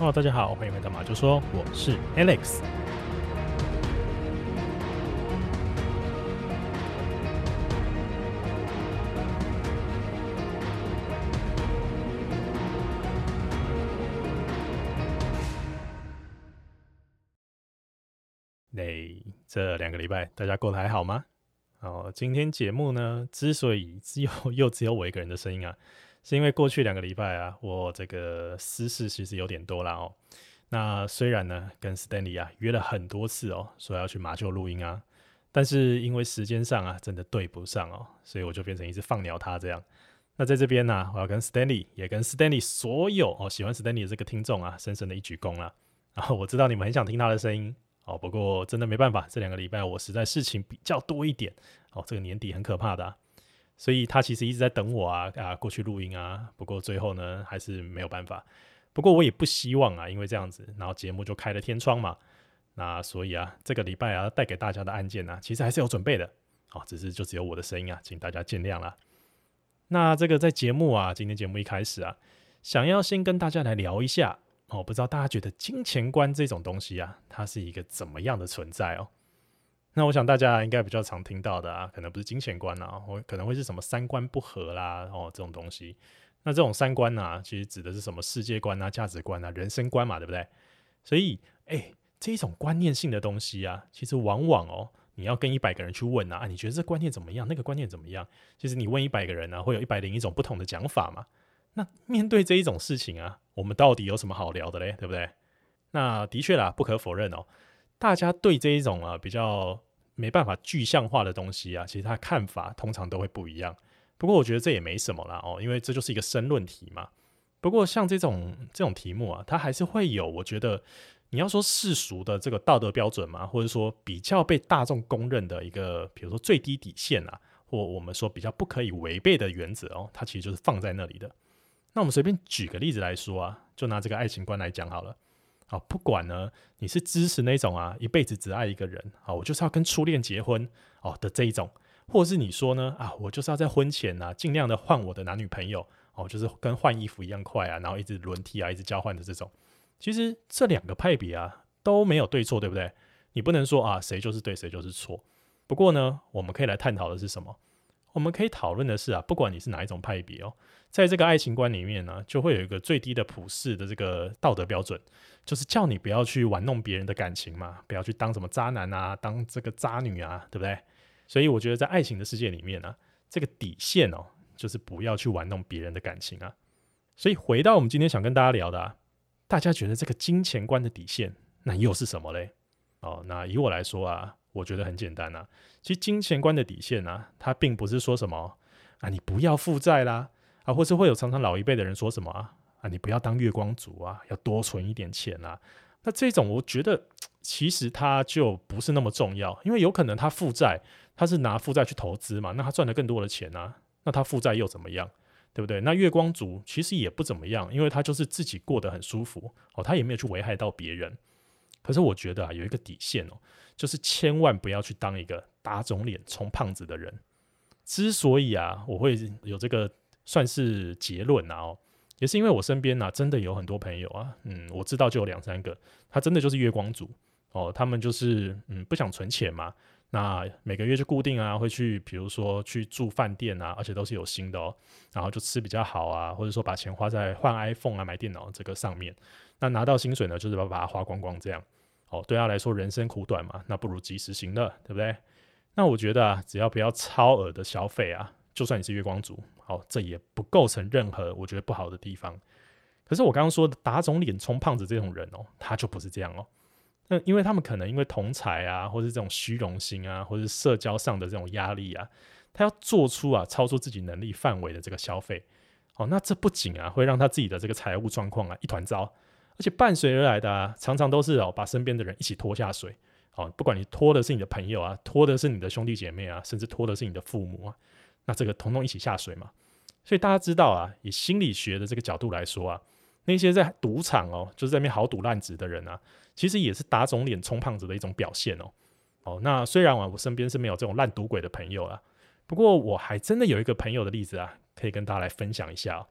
Hello，大家好，欢迎回到马就说，我是 Alex。那这两个礼拜大家过得还好吗？哦，今天节目呢，之所以只有又只有我一个人的声音啊。是因为过去两个礼拜啊，我这个私事其实有点多了哦。那虽然呢，跟 Stanley 啊约了很多次哦，说要去马厩录音啊，但是因为时间上啊，真的对不上哦，所以我就变成一直放鸟他这样。那在这边呢、我要跟 Stanley 也跟 Stanley 所有哦喜欢 Stanley 的这个听众啊，深深的一鞠躬了。然后我知道你们很想听他的声音哦，不过真的没办法，这两个礼拜我实在事情比较多一点哦，这个年底很可怕的、所以他其实一直在等我啊啊过去录音啊，不过最后呢还是没有办法。不过我也不希望啊，因为这样子，然后节目就开了天窗嘛。那所以啊，这个礼拜啊带给大家的案件呢、啊，其实还是有准备的。哦，只是就只有我的声音啊，请大家见谅啦。那这个在节目啊，今天节目一开始啊，想要先跟大家来聊一下哦，不知道大家觉得金钱观这种东西啊，它是一个怎么样的存在哦？那我想大家应该比较常听到的啊，可能不是金钱观啊，或可能会是什么三观不合啦，哦，这种东西。那这种三观啊，其实指的是什么世界观啊、价值观啊、人生观嘛，对不对？所以，哎，这一种观念性的东西啊，其实往往哦，你要跟一百个人去问啊，啊，你觉得这观念怎么样？那个观念怎么样？其实你问一百个人呢、会有一百零一种不同的讲法嘛。那面对这一种事情啊，我们到底有什么好聊的嘞？对不对？那的确啦，不可否认哦。大家对这一种啊比较没办法具象化的东西啊，其实他看法通常都会不一样。不过我觉得这也没什么啦哦，因为这就是一个申论题嘛。不过像这种这种题目啊，它还是会有，我觉得你要说世俗的这个道德标准嘛，或者说比较被大众公认的一个，比如说最低底线啊，或我们说比较不可以违背的原则哦，它其实就是放在那里的。那我们随便举个例子来说啊，就拿这个爱情观来讲好了。啊，不管呢，你是支持那种啊，一辈子只爱一个人，啊，我就是要跟初恋结婚哦的这一种，或者是你说呢，啊，我就是要在婚前呢、啊，尽量的换我的男女朋友，哦，就是跟换衣服一样快啊，然后一直轮替啊，一直交换的这种，其实这两个派别啊都没有对错，对不对？你不能说啊，谁就是对，谁就是错。不过呢，我们可以来探讨的是什么？我们可以讨论的是啊，不管你是哪一种派别哦，在这个爱情观里面呢，就会有一个最低的普世的这个道德标准。就是叫你不要去玩弄别人的感情嘛，不要去当什么渣男啊，当这个渣女啊，对不对？所以我觉得在爱情的世界里面呢、这个底线哦，就是不要去玩弄别人的感情啊。所以回到我们今天想跟大家聊的，啊，大家觉得这个金钱观的底线，那又是什么嘞？哦，那以我来说啊，我觉得很简单啊。其实金钱观的底线啊，它并不是说什么啊，你不要负债啦，啊，或是会有常常老一辈的人说什么啊。啊，你不要当月光族啊，要多存一点钱啊。那这种我觉得其实它就不是那么重要，因为有可能他负债，他是拿负债去投资嘛，那他赚了更多的钱啊。那他负债又怎么样，对不对？那月光族其实也不怎么样，因为他就是自己过得很舒服哦，他也没有去危害到别人。可是我觉得啊，有一个底线哦，就是千万不要去当一个打肿脸充胖子的人。之所以啊，我会有这个算是结论啊哦。也是因为我身边呐、啊，真的有很多朋友啊，嗯，我知道就有两三个，他真的就是月光族哦，他们就是嗯不想存钱嘛，那每个月就固定啊，会去比如说去住饭店啊，而且都是有薪的哦，然后就吃比较好啊，或者说把钱花在换 iPhone 啊、买电脑这个上面，那拿到薪水呢，就是把把它花光光这样，哦，对他来说人生苦短嘛，那不如及时行乐，对不对？那我觉得啊，只要不要超额的消费啊。就算你是月光族，好，这也不构成任何我觉得不好的地方。可是我刚刚说的打肿脸充胖子这种人哦，他就不是这样哦。那因为他们可能因为同财啊，或是这种虚荣心啊，或是社交上的这种压力啊，他要做出啊超出自己能力范围的这个消费。哦，那这不仅啊会让他自己的这个财务状况啊一团糟，而且伴随而来的啊常常都是哦把身边的人一起拖下水。哦，不管你拖的是你的朋友啊，拖的是你的兄弟姐妹啊，甚至拖的是你的父母啊。那这个统统一起下水嘛，所以大家知道啊，以心理学的这个角度来说啊，那些在赌场哦，就是在那边豪赌烂子的人啊，其实也是打肿脸充胖子的一种表现哦。哦，那虽然啊，我身边是没有这种烂赌鬼的朋友啊，不过我还真的有一个朋友的例子啊，可以跟大家来分享一下。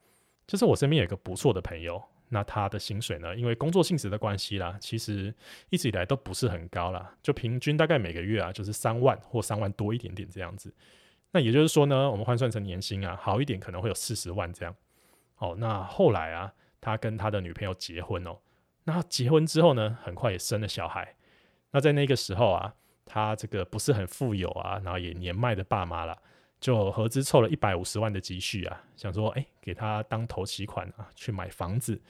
就是我身边有一个不错的朋友，那他的薪水呢，因为工作性质的关系啦，其实一直以来都不是很高啦，就平均大概每个月啊，就是三万或三万多一点点这样子。那也就是说呢，我们换算成年薪啊，好一点可能会有四十万这样。哦，那后来啊，他跟他的女朋友结婚哦，那结婚之后呢，很快也生了小孩。那在那个时候啊，他这个不是很富有啊，然后也年迈的爸妈了，就合资凑了一百五十万的积蓄啊，想说哎，给他当头期款啊，去买房子，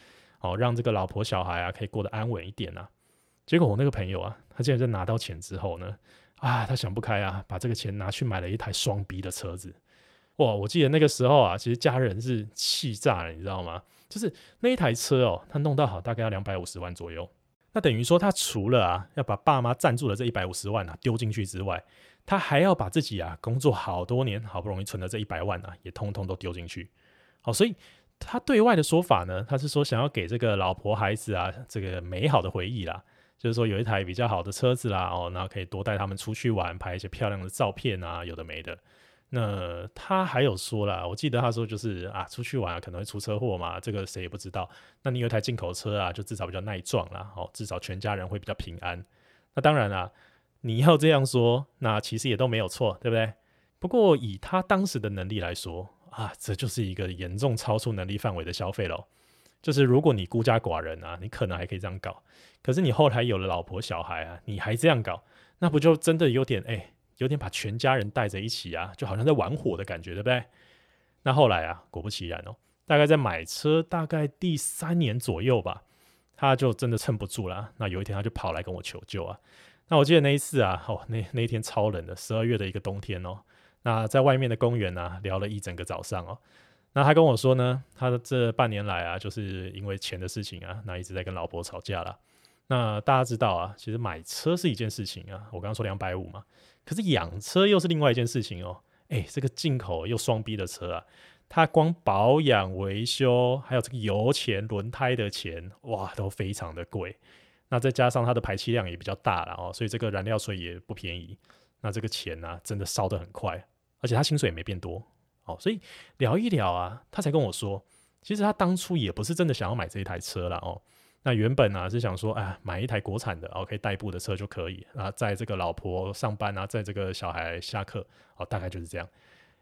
哦，让这个老婆小孩啊可以过得安稳一点啊。结果我那个朋友啊，他竟然在拿到钱之后呢，啊，他想不开啊，把这个钱拿去买了一台双 B 的车子。哇，我记得那个时候啊，其实家人是气炸了，你知道吗？就是那一台车哦，他弄到好大概要两百五十万左右。那等于说，他除了啊要把爸妈赞助的这一百五十万啊丢进去之外，他还要把自己啊工作好多年好不容易存的这一百万啊也通通都丢进去。好，所以他对外的说法呢，他是说想要给这个老婆孩子啊这个美好的回忆啦，就是说有一台比较好的车子啦，哦，然后可以多带他们出去玩，拍一些漂亮的照片啊，有的没的。那他还有说啦，我记得他说就是啊，出去玩啊可能会出车祸嘛，这个谁也不知道。那你有一台进口车啊，就至少比较耐撞啦，哦，至少全家人会比较平安。那当然啦，你要这样说，那其实也都没有错，对不对？不过以他当时的能力来说啊，这就是一个严重超出能力范围的消费喽。就是如果你孤家寡人啊，你可能还可以这样搞。可是你后来有了老婆小孩啊，你还这样搞，那不就真的有点哎？有点把全家人带着一起啊，就好像在玩火的感觉，对不对？那后来啊，果不其然哦，大概在买车大概第三年左右吧，他就真的撑不住了。那有一天他就跑来跟我求救啊。那我记得那一次啊，哦，那那一天超冷的，十二月的一个冬天哦。那在外面的公园啊，聊了一整个早上哦。那他跟我说呢，他的这半年来啊，就是因为钱的事情啊，那一直在跟老婆吵架了。那大家知道啊，其实买车是一件事情啊，我刚刚说两百五嘛。可是养车又是另外一件事情哦，哎，这个进口又双逼的车啊，它光保养维修，还有这个油钱、轮胎的钱，哇，都非常的贵。那再加上它的排气量也比较大了哦，所以这个燃料税也不便宜。那这个钱呢、真的烧得很快，而且他薪水也没变多哦。所以聊一聊啊，他才跟我说，其实他当初也不是真的想要买这一台车了哦。那原本呢、啊、是想说，哎，买一台国产的，哦，可以代步的车就可以啊，载这个老婆上班啊，载这个小孩下课，哦，大概就是这样。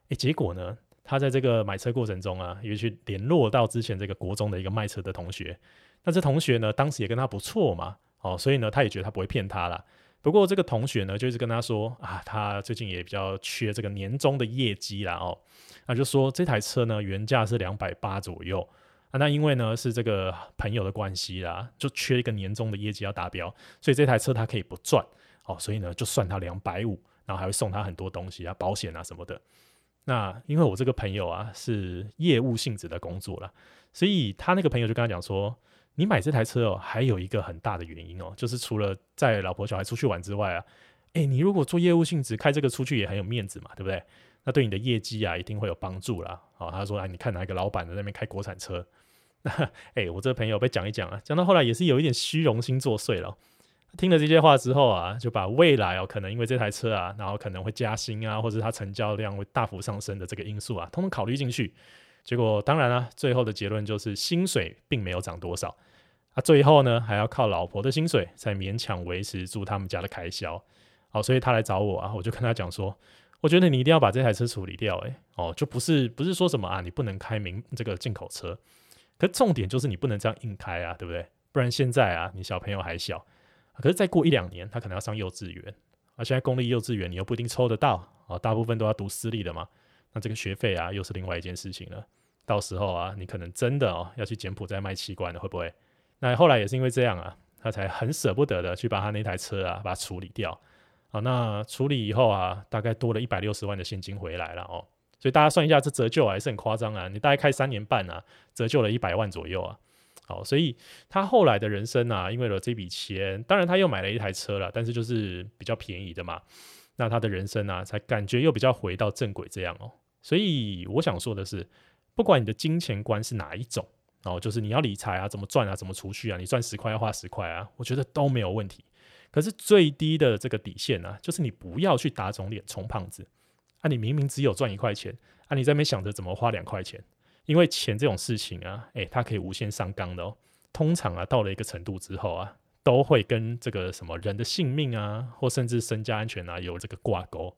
哎，结果呢，他在这个买车过程中啊，也去联络到之前这个国中的一个卖车的同学。那这同学呢，当时也跟他不错嘛，哦，所以呢，他也觉得他不会骗他啦。不过这个同学呢，就一直跟他说啊，他最近也比较缺这个年终的业绩啦，哦，那就说这台车呢，原价是两百八左右。啊，那因为呢是这个朋友的关系啦，就缺一个年终的业绩要达标，所以这台车他可以不赚哦，所以呢就算他两百五，然后还会送他很多东西啊，保险啊什么的。那因为我这个朋友啊是业务性质的工作啦，所以他那个朋友就跟他讲说，你买这台车哦，还有一个很大的原因哦，就是除了载老婆小孩出去玩之外啊，诶，你如果做业务性质开这个出去也很有面子嘛，对不对？那对你的业绩啊一定会有帮助啦。哦，他说啊，你看哪一个老板在那边开国产车？哎、欸，我这个朋友被讲一讲啊，讲到后来也是有一点虚荣心作祟了。听了这些话之后啊，就把未来哦，可能因为这台车啊，然后可能会加薪啊，或者它成交量会大幅上升的这个因素啊，通通考虑进去。结果当然了、啊，最后的结论就是薪水并没有涨多少。啊，最后呢，还要靠老婆的薪水才勉强维持住他们家的开销。好，所以他来找我啊，我就跟他讲说，我觉得你一定要把这台车处理掉、欸。哎，哦，就不是不是说什么啊，你不能开明这个进口车。可重点就是你不能这样硬开啊，对不对？不然现在啊，你小朋友还小，可是再过一两年，他可能要上幼稚园，而现在公立幼稚园你又不一定抽得到啊，大部分都要读私立的嘛，那这个学费啊，又是另外一件事情了。到时候啊，你可能真的哦要去柬埔寨卖器官了，会不会？那后来也是因为这样啊，他才很舍不得的去把他那台车啊把它处理掉。好，那处理以后啊，大概多了一百六十万的现金回来了哦。所以大家算一下，这折旧还是很夸张啊！你大概开三年半啊，折旧了一百万左右啊。好，所以他后来的人生啊，因为了这笔钱，当然他又买了一台车了，但是就是比较便宜的嘛。那他的人生啊，才感觉又比较回到正轨这样哦。所以我想说的是，不管你的金钱观是哪一种哦，就是你要理财啊，怎么赚啊，怎么储蓄啊，你赚十块要花十块啊，我觉得都没有问题。可是最低的这个底线啊，就是你不要去打肿脸充胖子。啊，你明明只有赚一块钱，啊，你在那想着怎么花两块钱，因为钱这种事情啊，诶、它可以无限上纲的哦。通常啊，到了一个程度之后啊，都会跟这个什么人的性命啊，或甚至身家安全啊，有这个挂钩。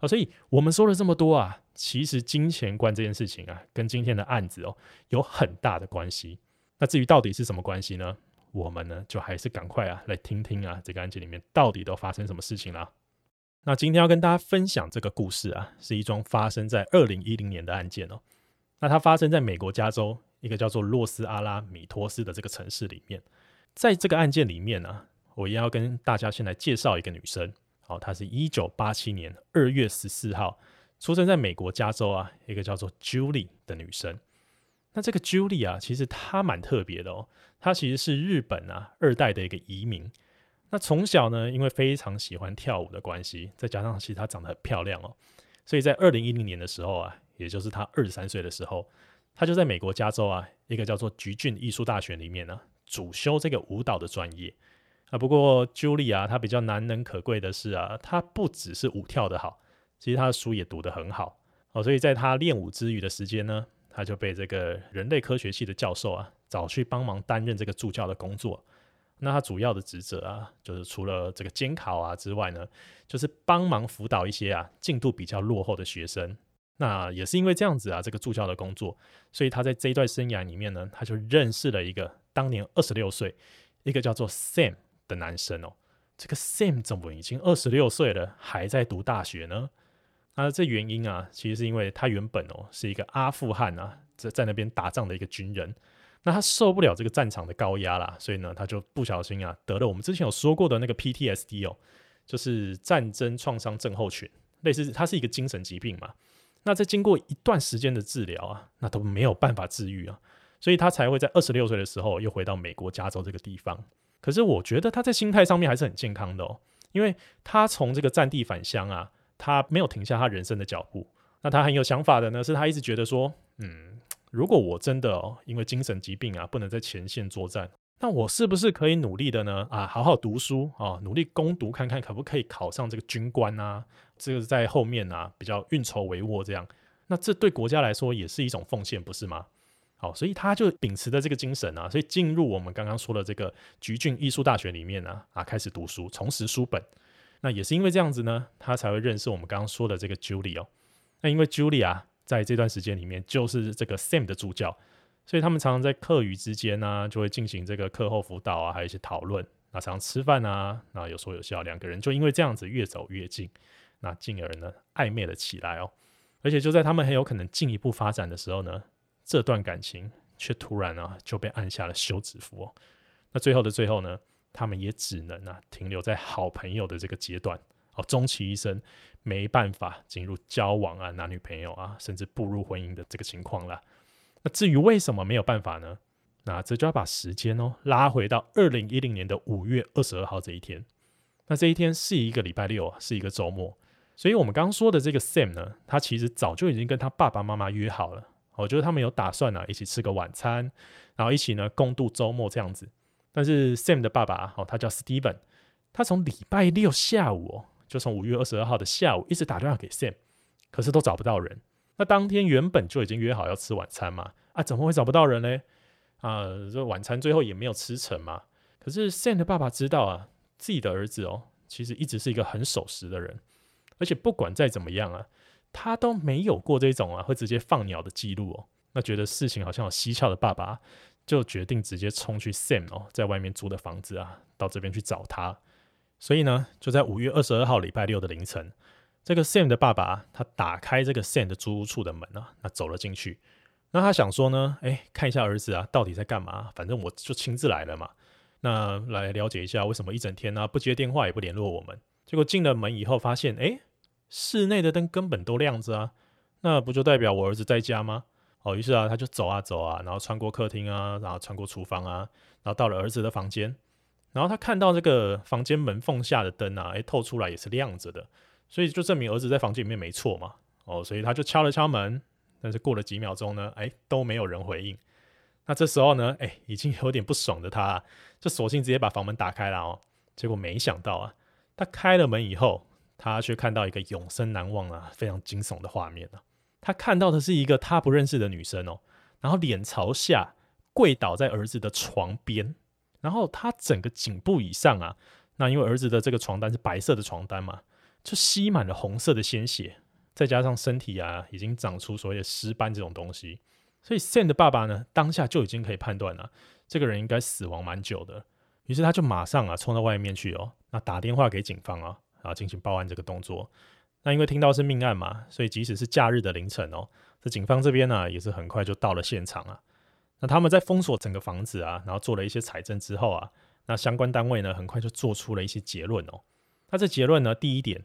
啊，所以我们说了这么多啊，其实金钱观这件事情啊，跟今天的案子哦，有很大的关系。那至于到底是什么关系呢？我们呢，就还是赶快啊，来听听啊，这个案件里面到底都发生什么事情了。那今天要跟大家分享这个故事啊，是一桩发生在二零一零年的案件哦。那它发生在美国加州一个叫做洛斯阿拉米托斯的这个城市里面。在这个案件里面呢、啊，我也要跟大家先来介绍一个女生。好，她是一九八七年二月十四号出生在美国加州啊，一个叫做 Julie 的女生。那这个 Julie 啊，其实她蛮特别的哦。她其实是日本啊二代的一个移民。那从小呢，因为非常喜欢跳舞的关系，再加上其实她长得很漂亮哦，所以在二零一零年的时候啊，也就是她二十三岁的时候，她就在美国加州啊一个叫做橘郡艺术大学里面呢、主修这个舞蹈的专业。啊，不过 Julie 啊，她比较难能可贵的是啊，她不只是舞跳得好，其实他的书也读得很好哦。所以在他练武之余的时间呢，他就被这个人类科学系的教授啊找去帮忙担任这个助教的工作。那他主要的职责啊，就是除了这个监考啊之外呢，就是帮忙辅导一些啊进度比较落后的学生。那也是因为这样子啊，这个助教的工作，所以他在这一段生涯里面呢，他就认识了一个当年二十六岁，一个叫做 Sam 的男生哦。这个 Sam 怎么已经二十六岁了，还在读大学呢？那这原因啊，其实是因为他原本哦是一个阿富汗啊，在在那边打仗的一个军人。那他受不了这个战场的高压啦，所以呢，他就不小心啊得了我们之前有说过的那个 PTSD 哦，就是战争创伤症候群，类似它是一个精神疾病嘛。那在经过一段时间的治疗啊，那都没有办法治愈啊，所以他才会在二十六岁的时候又回到美国加州这个地方。可是我觉得他在心态上面还是很健康的哦，因为他从这个战地返乡啊，他没有停下他人生的脚步。那他很有想法的呢，是他一直觉得说，嗯。如果我真的，因为精神疾病啊，不能在前线作战，那我是不是可以努力的呢？啊，好好读书啊，努力攻读看看可不可以考上这个军官啊？这个在后面啊，比较运筹帷幄这样。那这对国家来说也是一种奉献，不是吗？好，所以他就秉持着这个精神啊，所以进入我们刚刚说的这个橘郡艺术大学里面啊，啊，开始读书，重拾书本。那也是因为这样子呢，他才会认识我们刚刚说的这个 Julie 哦。那因为 Julie 啊。在这段时间里面，就是这个 Sam 的助教，所以他们常常在课余之间呢、就会进行这个课后辅导啊，还有一些讨论。那常常吃饭啊，那有说有笑，两个人就因为这样子越走越近，那进而呢暧昧了起来哦。而且就在他们很有可能进一步发展的时候呢，这段感情却突然啊就被按下了休止符哦。那最后的最后呢，他们也只能啊停留在好朋友的这个阶段。哦，终其一生没办法进入交往啊，男女朋友啊，甚至步入婚姻的这个情况了。那至于为什么没有办法呢？那这就要把时间哦拉回到二零一零年的五月二十二号这一天。那这一天是一个礼拜六，是一个周末。所以我们刚说的这个 Sam 呢，他其实早就已经跟他爸爸妈妈约好了。我觉得他们有打算呢、啊，一起吃个晚餐，然后一起呢共度周末这样子。但是 Sam 的爸爸哦，他叫 Steven，他从礼拜六下午哦。就从五月二十二号的下午一直打电话给 Sam，可是都找不到人。那当天原本就已经约好要吃晚餐嘛，啊，怎么会找不到人呢？啊，这晚餐最后也没有吃成嘛。可是 Sam 的爸爸知道啊，自己的儿子哦，其实一直是一个很守时的人，而且不管再怎么样啊，他都没有过这种啊会直接放鸟的记录哦。那觉得事情好像有蹊跷的爸爸，就决定直接冲去 Sam 哦在外面租的房子啊，到这边去找他。所以呢，就在五月二十二号礼拜六的凌晨，这个 Sam 的爸爸他打开这个 Sam 的租屋处的门啊，那走了进去。那他想说呢，哎，看一下儿子啊到底在干嘛？反正我就亲自来了嘛，那来了解一下为什么一整天呢、不接电话也不联络我们。结果进了门以后发现，哎，室内的灯根本都亮着啊，那不就代表我儿子在家吗？哦，于是啊他就走啊走啊，然后穿过客厅啊，然后穿过厨房啊，然后到了儿子的房间。然后他看到这个房间门缝下的灯啊，哎，透出来也是亮着的，所以就证明儿子在房间里面没错嘛。哦，所以他就敲了敲门，但是过了几秒钟呢，哎，都没有人回应。那这时候呢，哎，已经有点不爽的他啊，就索性直接把房门打开了哦。结果没想到啊，他开了门以后，他却看到一个永生难忘啊、非常惊悚的画面啊。他看到的是一个他不认识的女生哦，然后脸朝下跪倒在儿子的床边，然后他整个颈部以上啊，那因为儿子的这个床单是白色的床单嘛，就吸满了红色的鲜血，再加上身体啊已经长出所谓的尸斑这种东西，所以 Sam 的爸爸呢，当下就已经可以判断了，这个人应该死亡蛮久的。于是他就马上啊冲到外面去哦，那打电话给警方啊，然后进行报案这个动作。那因为听到是命案嘛，所以即使是假日的凌晨哦，这警方这边呢也是很快就到了现场啊。那他们在封锁整个房子啊，然后做了一些采证之后啊，那相关单位呢很快就做出了一些结论哦。那这结论呢，第一点，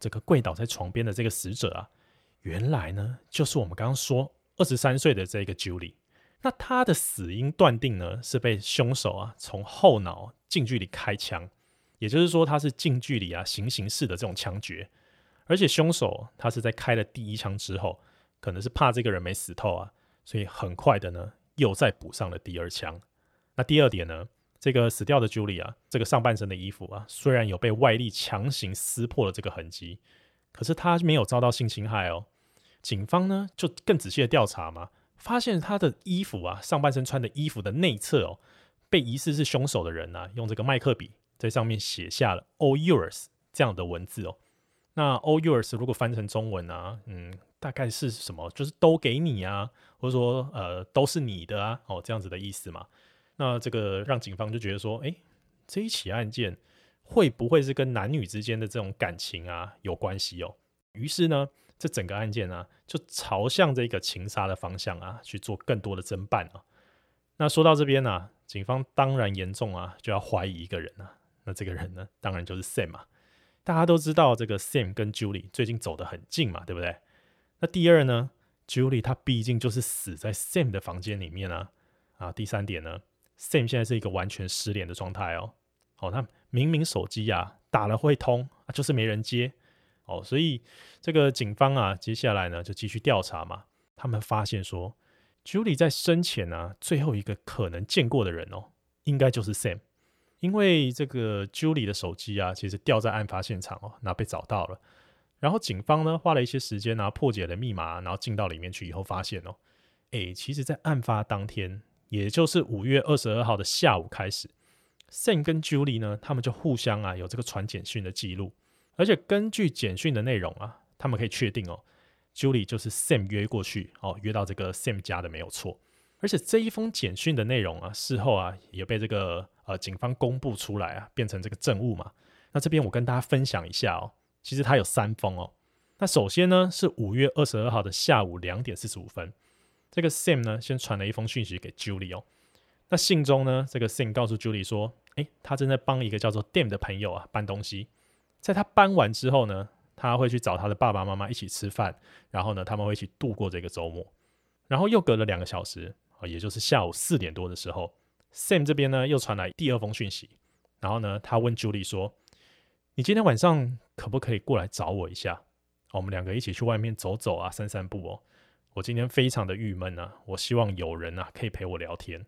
这个跪倒在床边的这个死者啊，原来呢就是我们刚刚说二十三岁的这个 Julie。那他的死因断定呢，是被凶手啊从后脑近距离开枪，也就是说他是近距离啊行刑式的这种枪决，而且凶手他是在开了第一枪之后，可能是怕这个人没死透啊，所以很快的呢又再补上了第二枪。那第二点呢，这个死掉的 Julia，这个上半身的衣服啊，虽然有被外力强行撕破了这个痕迹，可是他没有遭到性侵害哦。警方呢就更仔细的调查嘛。发现他的衣服啊，上半身穿的衣服的内侧哦，被疑似是凶手的人啊，用这个麦克笔在上面写下了 “all yours” 这样的文字哦。那 “all yours” 如果翻成中文啊，嗯，大概是什么？就是都给你啊，或者说呃，都是你的啊，哦，这样子的意思嘛。那这个让警方就觉得说，诶，这一起案件会不会是跟男女之间的这种感情啊有关系哦？于是呢。这整个案件啊，就朝向这个情杀的方向啊去做更多的侦办啊。那说到这边呢、警方当然严重啊，就要怀疑一个人啊。那这个人呢，当然就是 Sam 啊。大家都知道这个 Sam 跟 Julie 最近走得很近嘛，对不对？那第二呢，Julie 她毕竟就是死在 Sam 的房间里面啊。啊，第三点呢，Sam 现在是一个完全失联的状态哦。哦，他明明手机啊打了会通，啊，就是没人接。哦，所以这个警方啊，接下来呢就继续调查嘛。他们发现说，Julie 在生前啊，最后一个可能见过的人哦，应该就是 Sam，因为这个 Julie 的手机啊，其实掉在案发现场哦，那被找到了。然后警方呢花了一些时间啊，破解了密码，然后进到里面去以后发现哦，诶，其实，在案发当天，也就是五月二十二号的下午开始，Sam 跟 Julie 呢，他们就互相啊有这个传简讯的记录。而且根据简讯的内容啊，他们可以确定哦，Julie 就是 Sam 约过去哦，约到这个 Sam 家的没有错。而且这一封简讯的内容啊，事后啊也被这个呃警方公布出来啊，变成这个证物嘛。那这边我跟大家分享一下哦，其实它有三封哦。那首先呢是五月二十二号的下午两点四十五分，这个 Sam 呢先传了一封讯息给 Julie 哦。那信中呢，这个 Sam 告诉 Julie 说，诶，他正在帮一个叫做 Dam 的朋友啊搬东西。在他搬完之后呢，他会去找他的爸爸妈妈一起吃饭，然后呢，他们会一起度过这个周末。然后又隔了两个小时啊，也就是下午四点多的时候，Sam 这边呢又传来第二封讯息，然后呢，他问 Julie 说：“你今天晚上可不可以过来找我一下？我们两个一起去外面走走啊，散散步哦。我今天非常的郁闷啊，我希望有人啊可以陪我聊天。”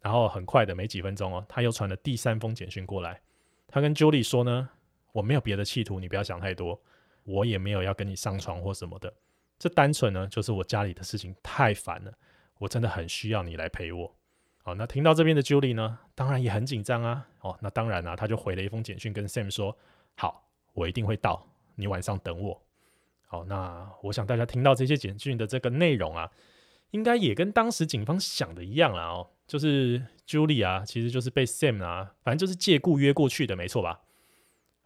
然后很快的没几分钟哦，他又传了第三封简讯过来，他跟 Julie 说呢。我没有别的企图，你不要想太多。我也没有要跟你上床或什么的，这单纯呢就是我家里的事情太烦了，我真的很需要你来陪我。好，那听到这边的 Julie 呢，当然也很紧张啊。哦，那当然啊，他就回了一封简讯跟 Sam 说：“好，我一定会到，你晚上等我。”好，那我想大家听到这些简讯的这个内容啊，应该也跟当时警方想的一样啦。哦，就是 Julie 啊，其实就是被 Sam 啊，反正就是借故约过去的，没错吧？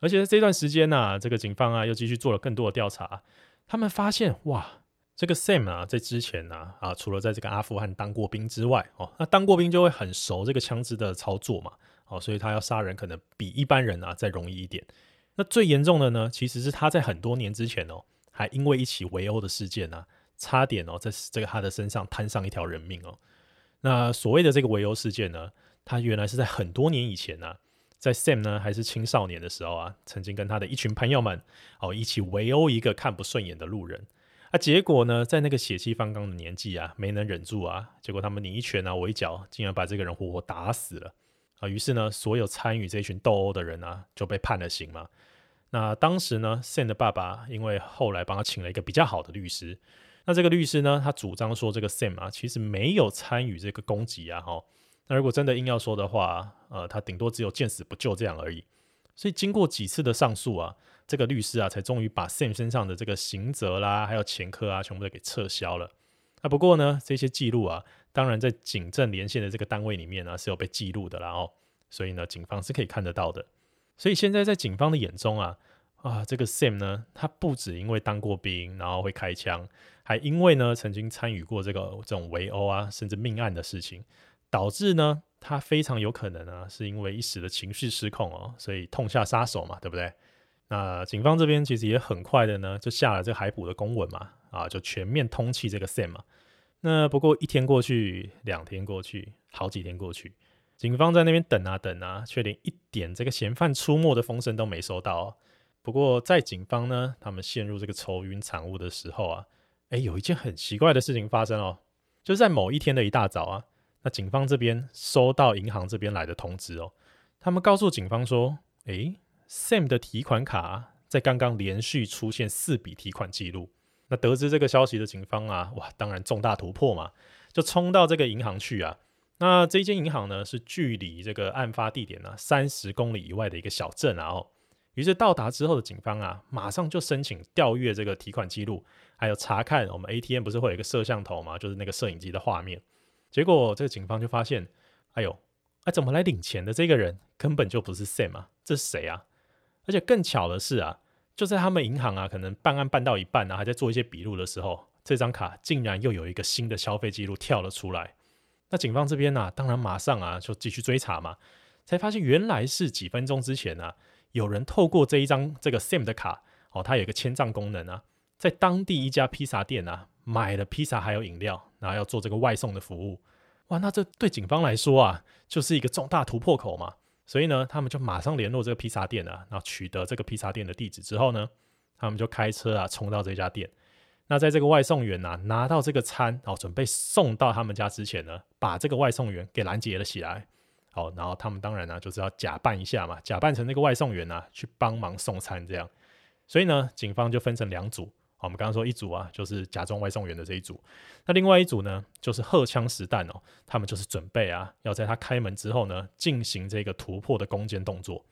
而且在这段时间呢、啊，这个警方啊又继续做了更多的调查。他们发现，哇，这个 Sam 啊，在之前呢，啊，除了在这个阿富汗当过兵之外，哦，那当过兵就会很熟这个枪支的操作嘛，哦，所以他要杀人可能比一般人啊再容易一点。那最严重的呢，其实是他在很多年之前哦，还因为一起围殴的事件呢、差点哦，在这个他的身上摊上一条人命哦。那所谓的这个围殴事件呢，他原来是在很多年以前呢、在 Sam 呢还是青少年的时候啊，曾经跟他的一群朋友们哦一起围殴一个看不顺眼的路人啊，结果呢在那个血气方刚的年纪啊，没能忍住啊，结果他们你一拳啊我一脚，竟然把这个人活活打死了啊！于是呢，所有参与这群斗殴的人啊就被判了刑嘛。那当时呢，Sam 的爸爸因为后来帮他请了一个比较好的律师，那这个律师呢，他主张说这个 Sam 啊，其实没有参与这个攻击啊，哈。那如果真的硬要说的话，呃，他顶多只有见死不救这样而已。所以经过几次的上诉啊，这个律师啊，才终于把 Sam 身上的这个刑责啦，还有前科啊，全部都给撤销了。那不过呢，这些记录啊，当然在警政连线的这个单位里面呢，啊，是有被记录的啦哦。所以呢，警方是可以看得到的。所以现在在警方的眼中啊，啊，这个 Sam 呢，他不只因为当过兵，然后会开枪。还因为呢，曾经参与过这个这种围殴啊，甚至命案的事情，导致呢，他非常有可能啊，是因为一时的情绪失控哦，所以痛下杀手嘛，对不对？那警方这边其实也很快的呢，就下了这个海捕的公文嘛，啊，就全面通缉这个 Sam 嘛。那不过一天过去，两天过去，好几天过去，警方在那边等啊等啊，却连一点这个嫌犯出没的风声都没收到哦。不过在警方呢，他们陷入这个愁云惨雾的时候啊。哎，有一件很奇怪的事情发生哦，就是在某一天的一大早啊，那警方这边收到银行这边来的通知哦，他们告诉警方说，哎，Sam 的提款卡在刚刚连续出现四笔提款记录。那得知这个消息的警方啊，哇，当然重大突破嘛，就冲到这个银行去啊。那这间银行呢，是距离这个案发地点呢三十公里以外的一个小镇啊哦。于是到达之后的警方啊，马上就申请调阅这个提款记录，还有查看我们 ATM 不是会有一个摄像头嘛，就是那个摄影机的画面。结果这个警方就发现，哎呦，哎、怎么来领钱的这个人根本就不是 Sam 啊，这是谁啊？而且更巧的是啊，就在他们银行啊，可能办案办到一半啊，还在做一些笔录的时候，这张卡竟然又有一个新的消费记录跳了出来。那警方这边呢、当然马上啊就继续追查嘛，才发现原来是几分钟之前啊。有人透过这一张这个 Sam 的卡，哦，它有一个签账功能啊，在当地一家披萨店啊买了披萨还有饮料，然后要做这个外送的服务，哇，那这对警方来说啊，就是一个重大突破口嘛。所以呢，他们就马上联络这个披萨店啊，然后取得这个披萨店的地址之后呢，他们就开车啊冲到这家店。那在这个外送员啊拿到这个餐，哦，准备送到他们家之前呢，把这个外送员给拦截了起来。好，然后他们当然呢、就是要假扮一下嘛，假扮成那个外送员啊，去帮忙送餐这样。所以呢，警方就分成两组。我们刚刚说一组啊，就是假装外送员的这一组。那另外一组呢，就是荷枪实弹哦，他们就是准备啊，要在他开门之后呢，进行这个突破的攻坚动作。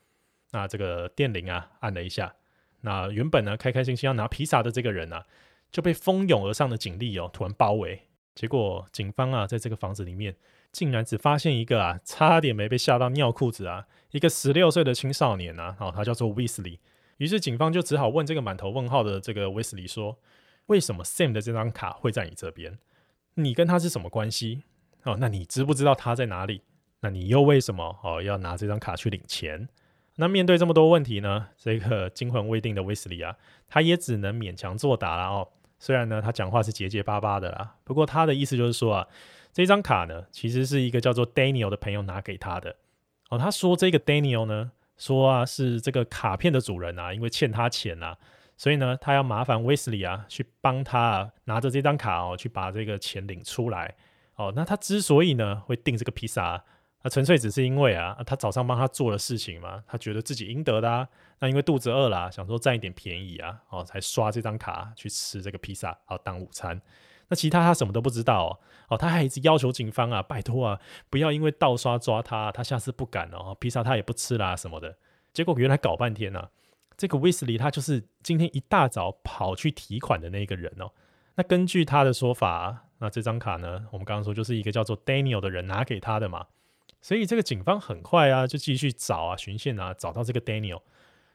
那这个电铃啊，按了一下。那原本呢，开开心心要拿披萨的这个人啊，就被蜂拥而上的警力哦，突然包围。结果警方啊，在这个房子里面。竟然只发现一个啊，差点没被吓到尿裤子啊！一个十六岁的青少年啊，哦，他叫做 Wesley。于是警方就只好问这个满头问号的这个威斯利说：“为什么 Sam 的这张卡会在你这边？你跟他是什么关系？哦，那你知不知道他在哪里？那你又为什么哦要拿这张卡去领钱？”那面对这么多问题呢，这个惊魂未定的威斯利啊，他也只能勉强作答了哦。虽然呢，他讲话是结结巴巴的啦，不过他的意思就是说啊。这张卡呢，其实是一个叫做 Daniel 的朋友拿给他的。哦，他说这个 Daniel 呢，说啊是这个卡片的主人啊，因为欠他钱啊，所以呢，他要麻烦威斯利啊去帮他拿着这张卡哦，去把这个钱领出来。哦，那他之所以呢会订这个披萨啊，纯粹只是因为啊，他早上帮他做了事情嘛，他觉得自己应得的啊。那因为肚子饿了，想说占一点便宜啊，哦，才刷这张卡去吃这个披萨，好当午餐。那其他他什么都不知道哦，哦，他还一直要求警方啊，拜托啊，不要因为盗刷抓他，他下次不敢哦，披萨他也不吃啦什么的。结果原来搞半天呢，啊，这个威斯利他就是今天一大早跑去提款的那个人哦。那根据他的说法，那这张卡呢，我们刚刚说就是一个叫做 Daniel 的人拿给他的嘛，所以这个警方很快啊就继续找啊循线啊，找到这个 Daniel。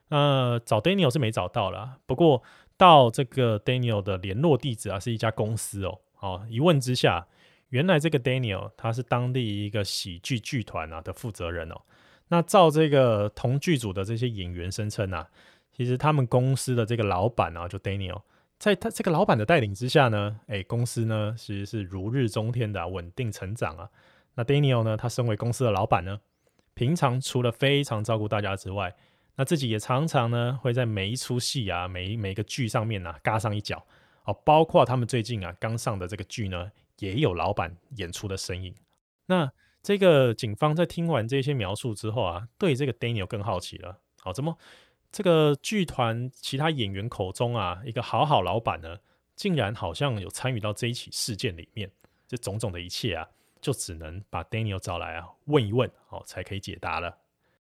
那找 Daniel 是没找到啦，不过。到这个 Daniel 的联络地址啊，是一家公司哦。哦，一问之下，原来这个 Daniel 他是当地一个喜剧剧团啊的负责人哦。那照这个同剧组的这些演员声称啊，其实他们公司的这个老板啊，就 Daniel，在他这个老板的带领之下呢，哎，公司呢其实是如日中天的啊，稳定成长啊。那 Daniel 呢，他身为公司的老板呢，平常除了非常照顾大家之外，那自己也常常呢会在每一出戏啊，每一每个剧上面啊，嘎上一脚哦，包括他们最近啊刚上的这个剧呢，也有老板演出的身影。那这个警方在听完这些描述之后啊，对这个 Daniel 更好奇了。好，怎么这个剧团其他演员口中啊，一个好好老板呢，竟然好像有参与到这一起事件里面，这种种的一切啊，就只能把 Daniel 找来啊问一问哦，才可以解答了。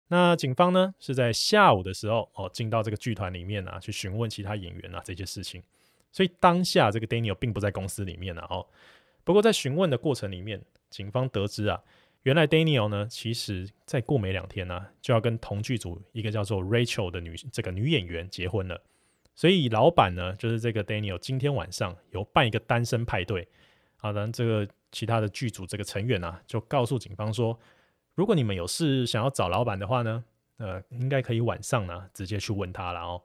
那警方呢是在下午的时候哦进到这个剧团里面啊去询问其他演员啊这些事情，所以当下这个 Daniel 并不在公司里面啊哦。不过在询问的过程里面，警方得知啊，原来 Daniel 呢其实再过没两天呢、啊、就要跟同剧组一个叫做 Rachel 的女这个女演员结婚了，所以老板呢就是这个 Daniel 今天晚上有办一个单身派对，好的，这个其他的剧组这个成员啊就告诉警方说。如果你们有事想要找老板的话呢，呃，应该可以晚上呢直接去问他了哦。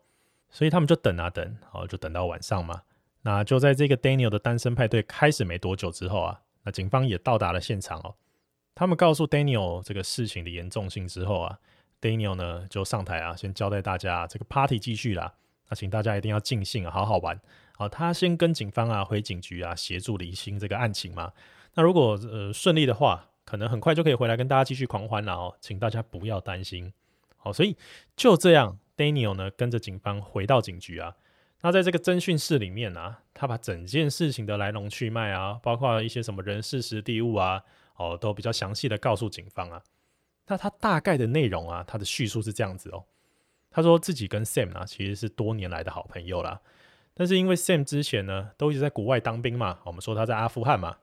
所以他们就等啊等，好，就等到晚上嘛。那就在这个 Daniel 的单身派对开始没多久之后啊，那警方也到达了现场哦。他们告诉 Daniel 这个事情的严重性之后啊，Daniel 呢就上台啊，先交代大家这个 party 继续啦。那请大家一定要尽兴啊，好好玩。好，他先跟警方啊回警局啊协助厘清这个案情嘛。那如果呃顺利的话。可能很快就可以回来跟大家继续狂欢了哦，请大家不要担心。好，所以就这样，Daniel 呢跟着警方回到警局啊。那在这个侦讯室里面啊，他把整件事情的来龙去脉啊，包括一些什么人事时地物啊，哦，都比较详细的告诉警方啊。那他大概的内容啊，他的叙述是这样子哦。他说自己跟 Sam 啊其实是多年来的好朋友啦，但是因为 Sam 之前呢都一直在国外当兵嘛，我们说他在阿富汗嘛。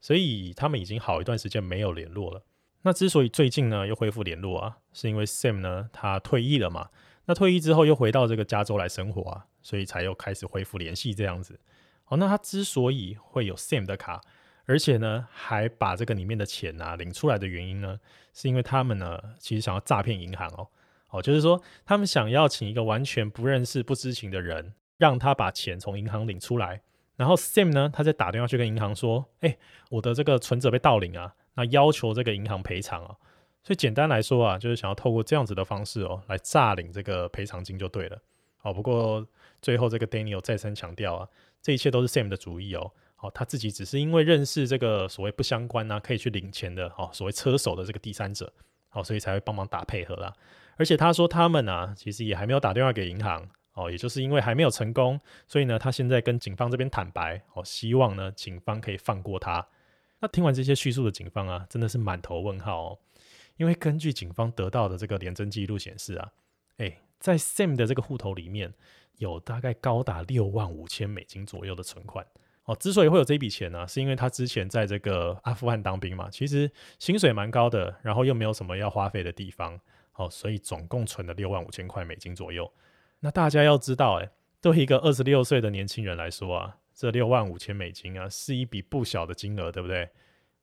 所以他们已经好一段时间没有联络了。那之所以最近呢又恢复联络啊，是因为 Sam 呢他退役了嘛。那退役之后又回到这个加州来生活啊，所以才又开始恢复联系这样子。哦，那他之所以会有 Sam 的卡，而且呢还把这个里面的钱啊领出来的原因呢，是因为他们呢其实想要诈骗银行哦。哦，就是说他们想要请一个完全不认识、不知情的人，让他把钱从银行领出来。然后 Sam 呢，他再打电话去跟银行说：“哎，我的这个存折被盗领啊，那要求这个银行赔偿啊。”所以简单来说啊，就是想要透过这样子的方式哦，来诈领这个赔偿金就对了。好，不过最后这个 Daniel 再三强调啊，这一切都是 Sam 的主意哦。好，他自己只是因为认识这个所谓不相关啊，可以去领钱的哦，所谓车手的这个第三者，好，所以才会帮忙打配合啦。而且他说他们啊，其实也还没有打电话给银行。哦，也就是因为还没有成功，所以呢，他现在跟警方这边坦白，哦，希望呢，警方可以放过他。那听完这些叙述的警方啊，真的是满头问号哦。因为根据警方得到的这个联征记录显示啊，诶，在 Sam 的这个户头里面有大概高达六万五千美金左右的存款。哦，之所以会有这笔钱呢，是因为他之前在这个阿富汗当兵嘛，其实薪水蛮高的，然后又没有什么要花费的地方，哦，所以总共存了六万五千块美金左右。那大家要知道，哎，对一个二十六岁的年轻人来说啊，这六万五千美金啊，是一笔不小的金额，对不对？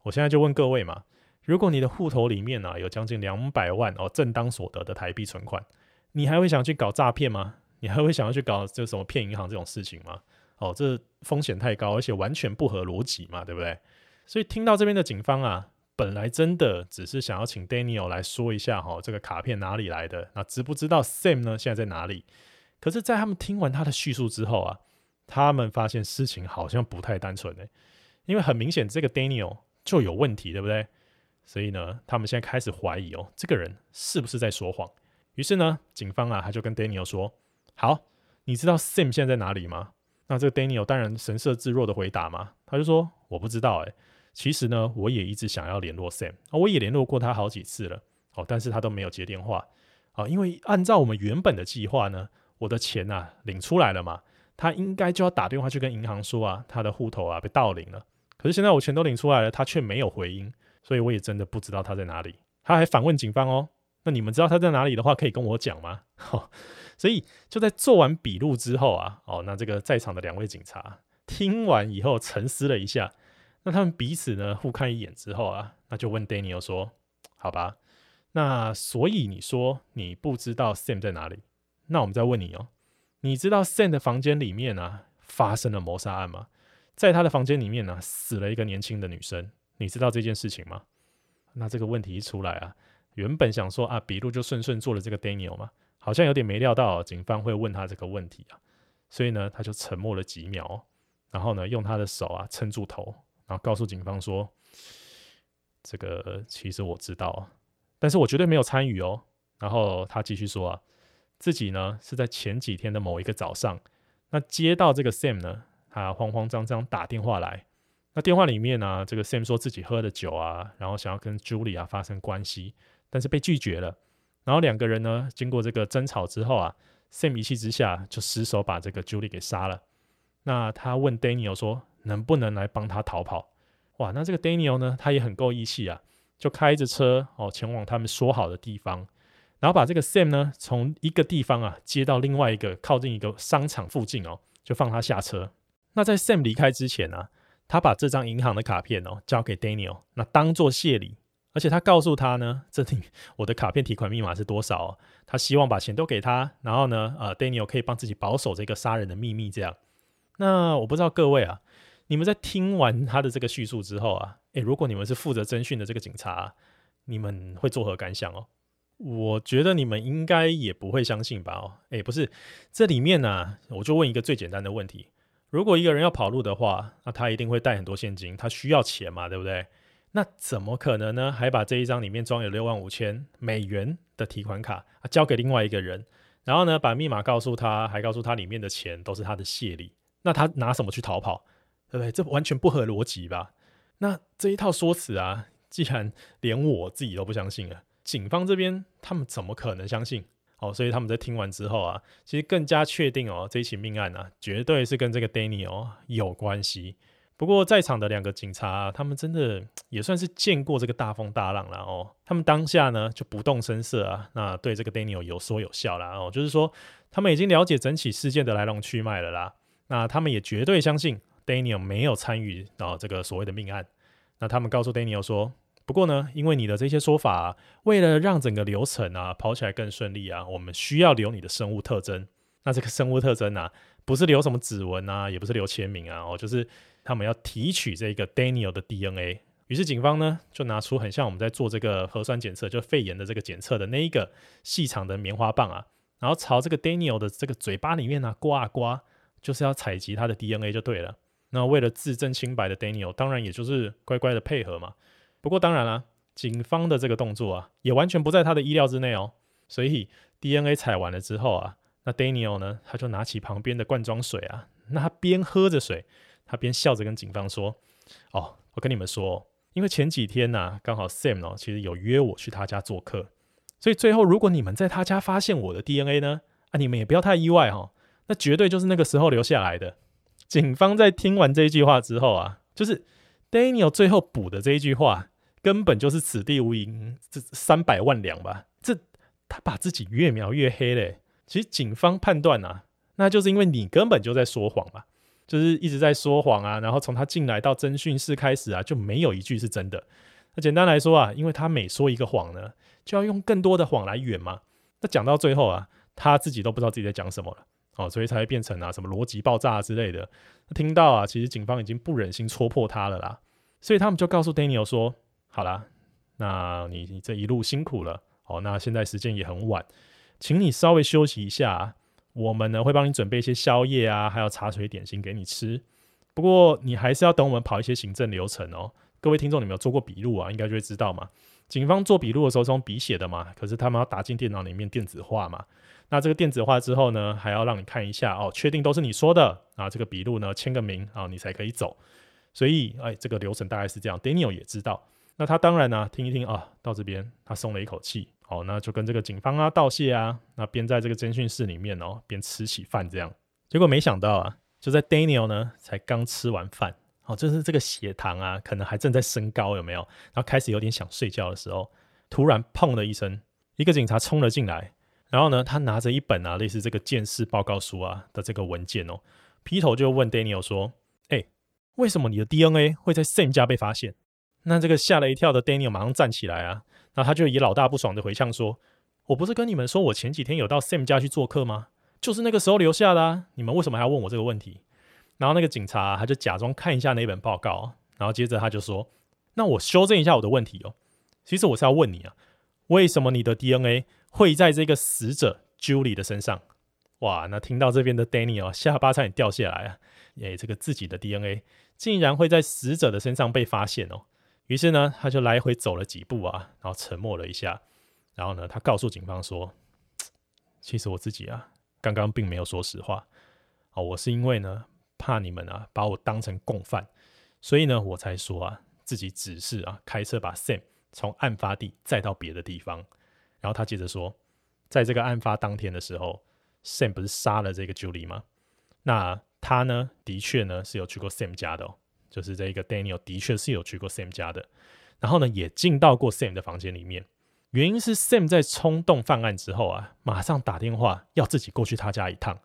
我现在就问各位嘛，如果你的户头里面啊有将近两百万哦正当所得的台币存款，你还会想去搞诈骗吗？你还会想要去搞这什么骗银行这种事情吗？哦，这风险太高，而且完全不合逻辑嘛，对不对？所以听到这边的警方啊。本来真的只是想要请 Daniel 来说一下哈，这个卡片哪里来的？那知不知道 Sam 呢？现在在哪里？可是，在他们听完他的叙述之后啊，他们发现事情好像不太单纯诶，因为很明显这个 Daniel 就有问题，对不对？所以呢，他们现在开始怀疑哦，这个人是不是在说谎？于是呢，警方啊，他就跟 Daniel 说：“好，你知道 Sam 现在在哪里吗？”那这个 Daniel 当然神色自若的回答嘛，他就说：“我不知道诶。”其实呢，我也一直想要联络 Sam，我也联络过他好几次了，哦，但是他都没有接电话，啊，因为按照我们原本的计划呢，我的钱啊领出来了嘛，他应该就要打电话去跟银行说啊，他的户头啊被盗领了。可是现在我钱都领出来了，他却没有回音，所以我也真的不知道他在哪里。他还反问警方哦，那你们知道他在哪里的话，可以跟我讲吗？哦，所以就在做完笔录之后啊，哦，那这个在场的两位警察听完以后沉思了一下。那他们彼此呢互看一眼之后啊，那就问 Daniel 说：“好吧，那所以你说你不知道 Sam 在哪里？那我们再问你哦，你知道 Sam 的房间里面啊发生了谋杀案吗？在他的房间里面呢、死了一个年轻的女生，你知道这件事情吗？”那这个问题一出来啊，原本想说啊笔录就顺顺做了这个 Daniel 嘛，好像有点没料到警方会问他这个问题啊，所以呢他就沉默了几秒，然后呢用他的手啊撑住头。然后告诉警方说：“这个其实我知道，但是我绝对没有参与哦。”然后他继续说：“啊，自己呢是在前几天的某一个早上，那接到这个 Sam 呢，他慌慌张张打电话来。那电话里面呢、这个 Sam 说自己喝了酒啊，然后想要跟 Julie 啊发生关系，但是被拒绝了。然后两个人呢，经过这个争吵之后啊，Sam 一气之下就失手把这个 Julie 给杀了。那他问 Daniel 说，能不能来帮他逃跑？哇，那这个 Daniel 呢，他也很够义气啊，就开着车哦前往他们说好的地方，然后把这个 Sam 呢从一个地方啊接到另外一个靠近一个商场附近哦，就放他下车。那在 Sam 离开之前呢、啊，他把这张银行的卡片哦交给 Daniel，那当做谢礼，而且他告诉他呢，这里我的卡片提款密码是多少、哦，他希望把钱都给他，然后呢，呃，Daniel 可以帮自己保守这个杀人的秘密，这样。那我不知道各位啊。你们在听完他的这个叙述之后啊，诶，如果你们是负责侦讯的这个警察，你们会作何感想哦？我觉得你们应该也不会相信吧？哦，诶，不是，这里面呢、我就问一个最简单的问题：如果一个人要跑路的话，那他一定会带很多现金，他需要钱嘛，对不对？那怎么可能呢？还把这一张里面装有六万五千美元的提款卡啊交给另外一个人，然后呢，把密码告诉他，还告诉他里面的钱都是他的谢礼，那他拿什么去逃跑？对不对？这完全不合逻辑吧？那这一套说辞啊，既然连我自己都不相信了，警方这边他们怎么可能相信？哦，所以他们在听完之后啊，其实更加确定哦，这起命案啊，绝对是跟这个 Daniel 有关系。不过在场的两个警察，他们真的也算是见过这个大风大浪了哦。他们当下呢就不动声色啊，那对这个 Daniel 有说有笑啦哦，就是说他们已经了解整起事件的来龙去脉了啦。那他们也绝对相信。Daniel 没有参与到这个所谓的命案，那他们告诉 Daniel 说：“不过呢，因为你的这些说法，为了让整个流程啊跑起来更顺利啊，我们需要留你的生物特征。那这个生物特征啊，不是留什么指纹啊，也不是留签名啊，哦，就是他们要提取这个 Daniel 的 DNA。于是警方呢，就拿出很像我们在做这个核酸检测，就肺炎的这个检测的那一个细长的棉花棒啊，然后朝这个 Daniel 的这个嘴巴里面呢、啊、刮啊刮，就是要采集他的 DNA 就对了。”那为了自证清白的 Daniel，当然也就是乖乖的配合嘛。不过当然啦、警方的这个动作啊，也完全不在他的意料之内哦。所以 DNA 采完了之后啊，那 Daniel 呢，他就拿起旁边的罐装水啊，那他边喝着水，他边笑着跟警方说：“哦，我跟你们说，因为前几天呢、啊，刚好 Sam 哦，其实有约我去他家做客，所以最后如果你们在他家发现我的 DNA 呢，啊，你们也不要太意外哈、哦，那绝对就是那个时候留下来的。”警方在听完这一句话之后啊，就是 Daniel 最后补的这一句话，根本就是此地无银这三百万两吧？这他把自己越描越黑嘞。其实警方判断啊，那就是因为你根本就在说谎嘛，就是一直在说谎啊。然后从他进来到侦讯室开始啊，就没有一句是真的。那简单来说啊，因为他每说一个谎呢，就要用更多的谎来圆嘛。那讲到最后啊，他自己都不知道自己在讲什么了。哦，所以才会变成啊什么逻辑爆炸之类的。听到啊，其实警方已经不忍心戳破他了啦，所以他们就告诉 Daniel 说：“好啦，那你你这一路辛苦了，哦，那现在时间也很晚，请你稍微休息一下。我们呢会帮你准备一些宵夜啊，还有茶水点心给你吃。不过你还是要等我们跑一些行政流程哦。各位听众，你们有做过笔录啊？应该就会知道嘛。警方做笔录的时候是用笔写的嘛，可是他们要打进电脑里面电子化嘛。”那这个电子化之后呢，还要让你看一下哦，确定都是你说的啊，这个笔录呢签个名啊，你才可以走。所以，哎，这个流程大概是这样。Daniel 也知道，那他当然呢、听一听啊，到这边他松了一口气。好，那就跟这个警方啊道谢啊，那边在这个侦讯室里面哦，边吃起饭这样。结果没想到啊，就在 Daniel 呢才刚吃完饭，哦，就是这个血糖啊，可能还正在升高，有没有？然后开始有点想睡觉的时候，突然砰的一声，一个警察冲了进来。然后呢，他拿着一本啊，类似这个鉴识报告书啊的这个文件哦，劈头就问 Daniel 说：“哎，为什么你的 DNA 会在 Sam 家被发现？”那这个吓了一跳的 Daniel 马上站起来啊，那他就以老大不爽的回呛说：“我不是跟你们说我前几天有到 Sam 家去做客吗？就是那个时候留下的啊，你们为什么还要问我这个问题？”然后那个警察，他就假装看一下那本报告，然后接着他就说：“那我修正一下我的问题哦，其实我是要问你啊，为什么你的 DNA？” 会在这个死者 Julie 的身上，哇！那听到这边的 Daniel 下巴差点掉下来啊！诶，这个自己的 DNA 竟然会在死者的身上被发现哦。于是呢，他就来回走了几步啊，然后沉默了一下，然后呢，他告诉警方说：“其实我自己啊，刚刚并没有说实话哦，我是因为呢怕你们啊把我当成共犯，所以呢，我才说啊，自己只是啊开车把 Sam 从案发地载到别的地方。然后他接着说，在这个案发当天的时候，Sam 不是杀了这个 Julie 吗？那他呢，的确呢是有去过 Sam 家的哦，就是这个 Daniel 的确是有去过 Sam 家的，然后呢也进到过 Sam 的房间里面。原因是 Sam 在冲动犯案之后啊，马上打电话要自己过去他家一趟。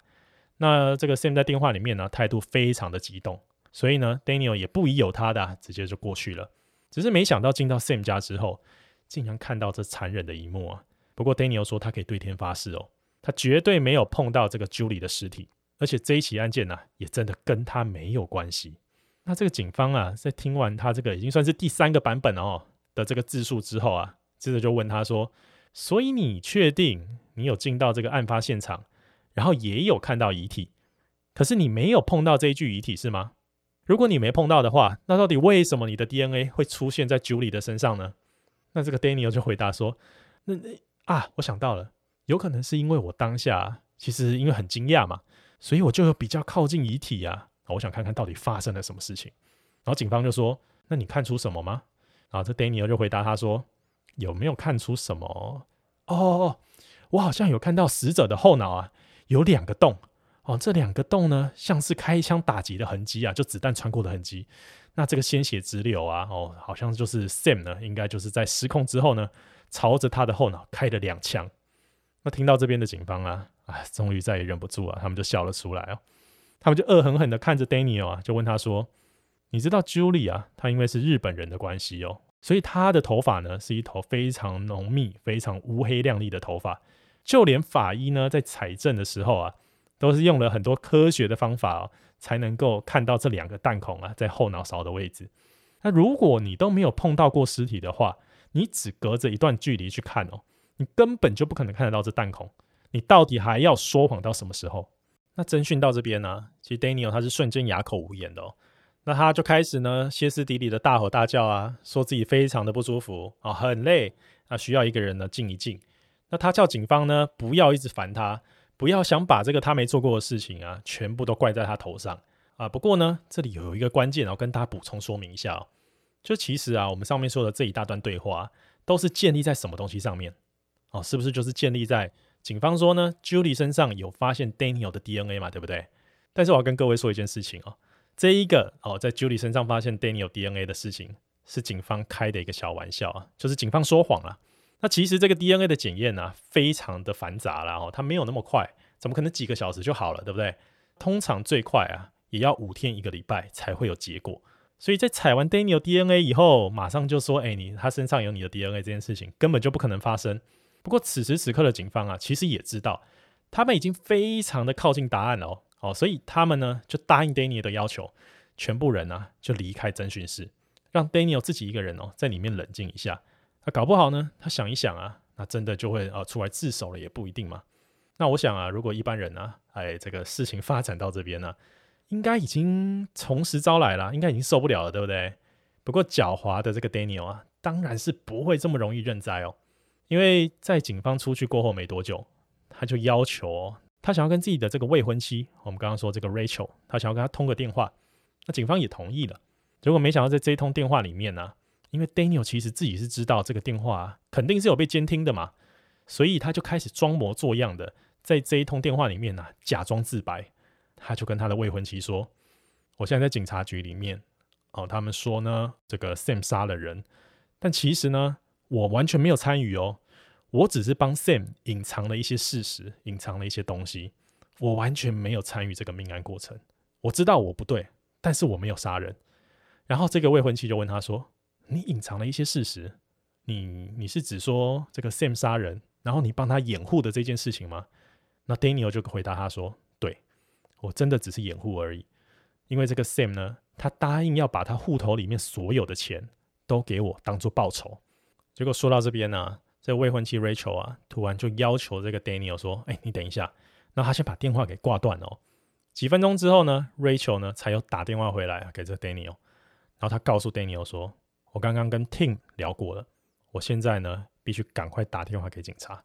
那这个 Sam 在电话里面呢，态度非常的激动，所以呢，Daniel 也不疑有他的，直接就过去了。只是没想到进到 Sam 家之后，竟然看到这残忍的一幕啊！不过 Daniel 说他可以对天发誓哦，他绝对没有碰到这个 Julie 的尸体。而且这一起案件呢、也真的跟他没有关系。那这个警方啊，在听完他这个已经算是第三个版本哦的这个自述之后啊，接着就问他说：“所以你确定你有进到这个案发现场，然后也有看到遗体，可是你没有碰到这一具遗体是吗？如果你没碰到的话，那到底为什么你的 DNA 会出现在 Julie 的身上呢？”那这个 Daniel 就回答说：“那那啊，我想到了，有可能是因为我当下其实因为很惊讶嘛。”所以我就有比较靠近遗体啊，我想看看到底发生了什么事情。然后警方就说：“那你看出什么吗？”然后这 Daniel 就回答他说：“有没有看出什么？哦哦，我好像有看到死者的后脑啊，有两个洞哦，这两个洞呢，像是开枪打击的痕迹啊，就子弹穿过的痕迹。那这个鲜血直流啊，哦，好像就是 Sam 呢，应该就是在失控之后呢，朝着他的后脑开了两枪。那听到这边的警方啊。”哎，终于再也忍不住了，他们就笑了出来哦。他们就恶狠狠的看着 Daniel 啊，就问他说：“你知道 Julie 啊，她因为是日本人的关系哦，所以她的头发呢是一头非常浓密、非常乌黑亮丽的头发。就连法医呢在采证的时候啊，都是用了很多科学的方法哦，才能够看到这两个弹孔啊在后脑勺的位置。那如果你都没有碰到过尸体的话，你只隔着一段距离去看哦，你根本就不可能看得到这弹孔。”你到底还要说谎到什么时候？那侦讯到这边呢、其实 Daniel 他是瞬间哑口无言的哦。那他就开始呢歇斯底里的大吼大叫啊，说自己非常的不舒服啊，很累啊，需要一个人呢静一静。那他叫警方呢不要一直烦他，不要想把这个他没做过的事情啊全部都怪在他头上啊。不过呢，这里有一个关键，要跟大家补充说明一下哦。就其实啊，我们上面说的这一大段对话都是建立在什么东西上面？哦，是不是就是建立在？警方说呢，Julie 身上有发现 Daniel 的 DNA 嘛，对不对？但是我要跟各位说一件事情哦，这一个哦，在 Julie 身上发现 Daniel DNA 的事情，是警方开的一个小玩笑啊，就是警方说谎了。那其实这个 DNA 的检验呢，非常的繁杂啦，哦，它没有那么快，怎么可能几个小时就好了，对不对？通常最快啊，也要五天一个礼拜才会有结果。所以在采完 Daniel DNA 以后，马上就说，哎，你他身上有你的 DNA 这件事情，根本就不可能发生。不过此时此刻的警方啊，其实也知道他们已经非常的靠近答案了哦，哦，所以他们呢就答应 Daniel 的要求，全部人啊就离开侦讯室，让 Daniel 自己一个人哦在里面冷静一下。那搞不好呢，他想一想啊，那真的就会啊出来自首了，也不一定嘛。那我想啊，如果一般人啊，哎，这个事情发展到这边呢，应该已经从实招来了，应该已经受不了了，对不对？不过狡猾的这个 Daniel 啊，当然是不会这么容易认栽哦。因为在警方出去过后没多久，他就要求、哦、他想要跟自己的这个未婚妻，我们刚刚说这个 Rachel，他想要跟他通个电话，那警方也同意了。结果没想到在这一通电话里面呢、因为 Daniel 其实自己是知道这个电话、肯定是有被监听的嘛，所以他就开始装模作样的在这一通电话里面呢、啊、假装自白，他就跟他的未婚妻说：“我现在在警察局里面，哦，他们说呢这个 Sam 杀了人，但其实呢我完全没有参与哦。”我只是帮 Sam 隐藏了一些事实，隐藏了一些东西。我完全没有参与这个命案过程。我知道我不对，但是我没有杀人。然后这个未婚妻就问他说：“你隐藏了一些事实？你你是指说这个 Sam 杀人，然后你帮他掩护的这件事情吗？”那 Daniel 就回答他说：“对，我真的只是掩护而已。因为这个 Sam 呢，他答应要把他户头里面所有的钱都给我当做报酬。结果说到这边呢、”这未婚妻 Rachel 啊，突然就要求这个 Daniel 说：“哎，你等一下。”那他先把电话给挂断哦。几分钟之后呢，Rachel 呢才又打电话回来给这 Daniel，然后他告诉 Daniel 说：“我刚刚跟 Tim 聊过了，我现在呢必须赶快打电话给警察。”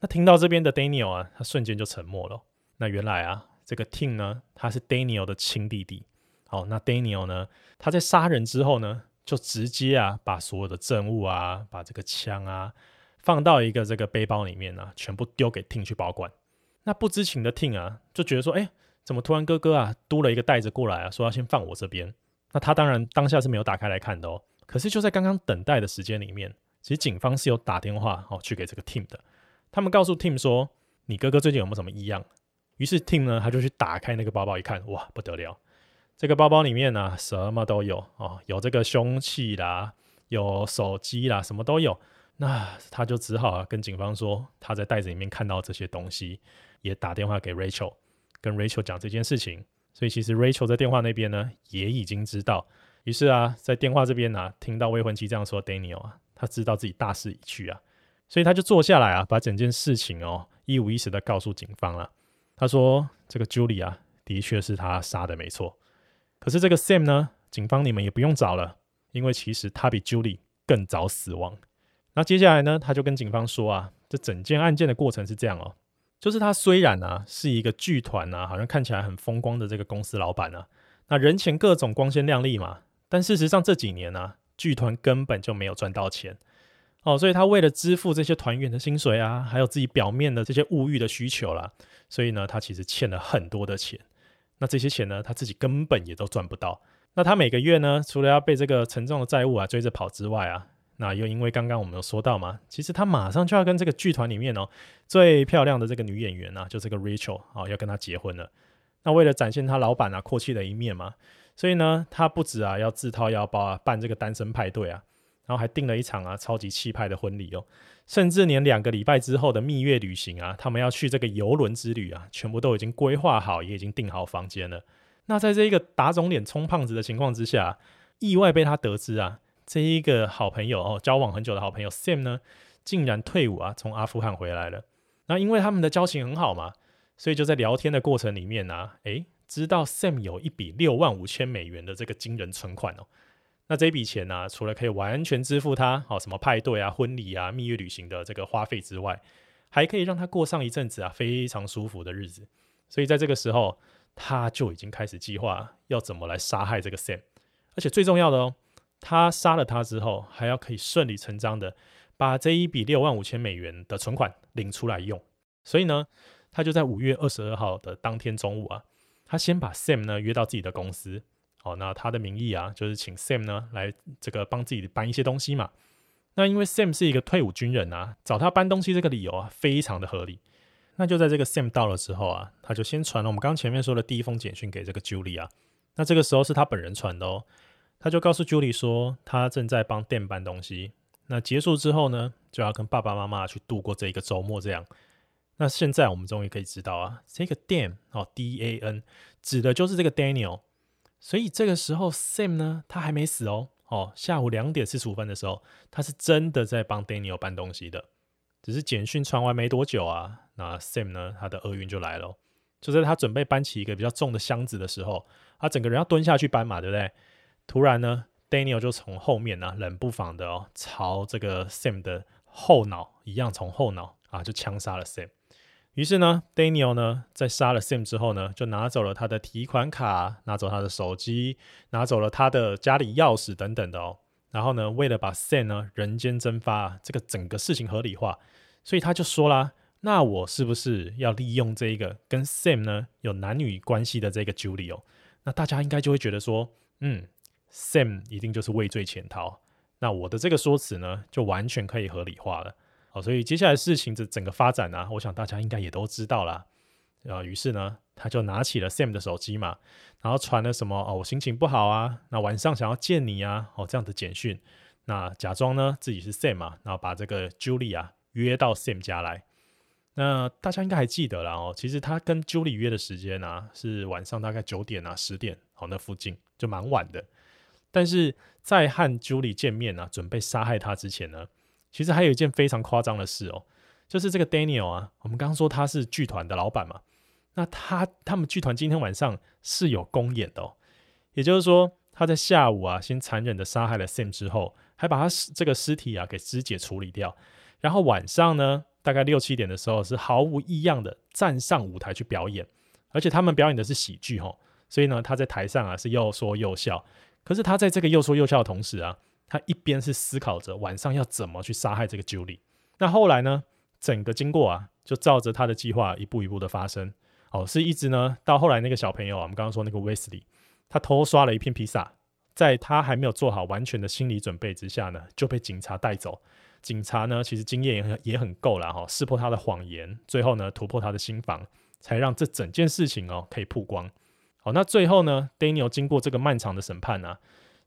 那听到这边的 Daniel 啊，他瞬间就沉默了。那原来啊，这个 Tim 呢，他是 Daniel 的亲弟弟。好，那 Daniel 呢，他在杀人之后呢，就直接啊，把所有的证物啊，把这个枪啊，放到一个这个背包里面啊，全部丢给 Tim 去保管。那不知情的 Tim 啊，就觉得说，哎，怎么突然哥哥啊，嘟了一个袋子过来啊，说要先放我这边。那他当然当下是没有打开来看的哦。可是就在刚刚等待的时间里面，其实警方是有打电话哦去给这个 Tim 的。他们告诉 Tim 说，你哥哥最近有没有什么异样？于是 Tim 呢，他就去打开那个包包一看，哇，不得了！这个包包里面呢、什么都有哦，有这个凶器啦，有手机啦，什么都有。那他就只好啊跟警方说，他在袋子里面看到这些东西，也打电话给 Rachel，跟 Rachel 讲这件事情。所以其实 Rachel 在电话那边呢，也已经知道。于是啊，在电话这边呢、啊，听到未婚妻这样说，Daniel 啊，他知道自己大势已去啊，所以他就坐下来啊，把整件事情哦一五一十的告诉警方了。他说：“这个 Julie 啊，的确是他杀的没错。可是这个 Sam 呢，警方你们也不用找了，因为其实他比 Julie 更早死亡。那接下来呢，他就跟警方说啊，这整件案件的过程是这样哦，就是他虽然啊是一个剧团啊，好像看起来很风光的这个公司老板啊，那人前各种光鲜亮丽嘛，但事实上这几年啊，剧团根本就没有赚到钱。”哦，所以他为了支付这些团员的薪水啊，还有自己表面的这些物欲的需求啦，所以呢，他其实欠了很多的钱。那这些钱呢，他自己根本也都赚不到。那他每个月呢，除了要被这个沉重的债务啊追着跑之外啊，那又因为刚刚我们有说到嘛，其实他马上就要跟这个剧团里面哦最漂亮的这个女演员啊，就这个 Rachel 哦要跟他结婚了。那为了展现他老板啊阔气的一面嘛，所以呢，他不止啊要自掏腰包啊办这个单身派对啊。然后还订了一场啊超级气派的婚礼哦，甚至连两个礼拜之后的蜜月旅行啊，他们要去这个游轮之旅啊，全部都已经规划好，也已经订好房间了。那在这一个打肿脸充胖子的情况之下，意外被他得知啊，这一个好朋友哦，交往很久的好朋友 Sam 呢，竟然退伍啊，从阿富汗回来了。那因为他们的交情很好嘛，所以就在聊天的过程里面呢、啊，诶，知道 Sam 有一笔六万五千美元的这个惊人存款哦。那这笔钱呢、除了可以完全支付他好什么派对啊、婚礼啊、蜜月旅行的这个花费之外，还可以让他过上一阵子啊非常舒服的日子。所以在这个时候，他就已经开始计划要怎么来杀害这个 Sam。而且最重要的哦，他杀了他之后，还要可以顺理成章的把这一笔六万五千美元的存款领出来用。所以呢，他就在五月二十二号的当天中午啊，他先把 Sam 呢约到自己的公司。好，那他的名义啊，就是请 Sam 呢来这个帮自己搬一些东西嘛。那因为 Sam 是一个退伍军人啊，找他搬东西这个理由啊，非常的合理。那就在这个 Sam 到了之后啊，他就先传了我们刚刚前面说的第一封简讯给这个 Julie 啊。那这个时候是他本人传的哦，他就告诉 Julie 说，他正在帮 Dan 搬东西。那结束之后呢，就要跟爸爸妈妈去度过这一个周末这样。那现在我们终于可以知道啊，这个 Dan 哦，D-A-N 指的就是这个 Daniel。所以这个时候，Sam 呢，他还没死哦。哦，下午两点四十五分的时候，他是真的在帮 Daniel 搬东西的。只是简讯传完没多久啊，那 Sam 呢，他的厄运就来了。就在他准备搬起一个比较重的箱子的时候，他整个人要蹲下去搬嘛，对不对？突然呢，Daniel 就从后面呢、啊，冷不防的哦，朝这个 Sam 的后脑一样，从后脑啊，就枪杀了 Sam。于是呢，Daniel 呢，在杀了 Sam 之后呢，就拿走了他的提款卡，拿走他的手机，拿走了他的家里钥匙等等的哦。然后呢，为了把 Sam 呢人间蒸发，这个整个事情合理化，所以他就说啦：“那我是不是要利用这一个跟 Sam 呢有男女关系的这个 Julie 哦？那大家应该就会觉得说，嗯，Sam 一定就是畏罪潜逃。那我的这个说辞呢，就完全可以合理化了。”好，所以接下来事情的整个发展呢、我想大家应该也都知道了。啊，于是呢，他就拿起了 Sam 的手机嘛，然后传了什么哦，我心情不好啊，那晚上想要见你啊，哦这样的简讯，那假装呢自己是 Sam 嘛，然后把这个 Julie 啊约到 Sam 家来。那大家应该还记得了哦，其实他跟 Julie 约的时间呢、啊、是晚上大概九点啊十点，好那附近就蛮晚的。但是在和 Julie 见面啊，准备杀害他之前呢。其实还有一件非常夸张的事哦，就是这个 Daniel 啊，我们刚刚说他是剧团的老板嘛，那他他们剧团今天晚上是有公演的哦，也就是说他在下午啊，先残忍的杀害了 Sam 之后，还把他这个尸体啊给肢解处理掉，然后晚上呢，大概六七点的时候是毫无异样的站上舞台去表演，而且他们表演的是喜剧吼，所以呢，他在台上啊是又说又笑。可是他在这个又说又笑的同时啊，他一边是思考着晚上要怎么去杀害这个 Julie。那后来呢，整个经过啊，就照着他的计划一步一步的发生。哦，是一直呢到后来那个小朋友啊，我们刚刚说那个 Wesley，他偷刷了一片披萨，在他还没有做好完全的心理准备之下呢，就被警察带走。警察呢其实经验也很也很够了哈，识破他的谎言，最后呢突破他的心防，才让这整件事情哦可以曝光。好，那最后呢，Daniel 经过这个漫长的审判呢、啊，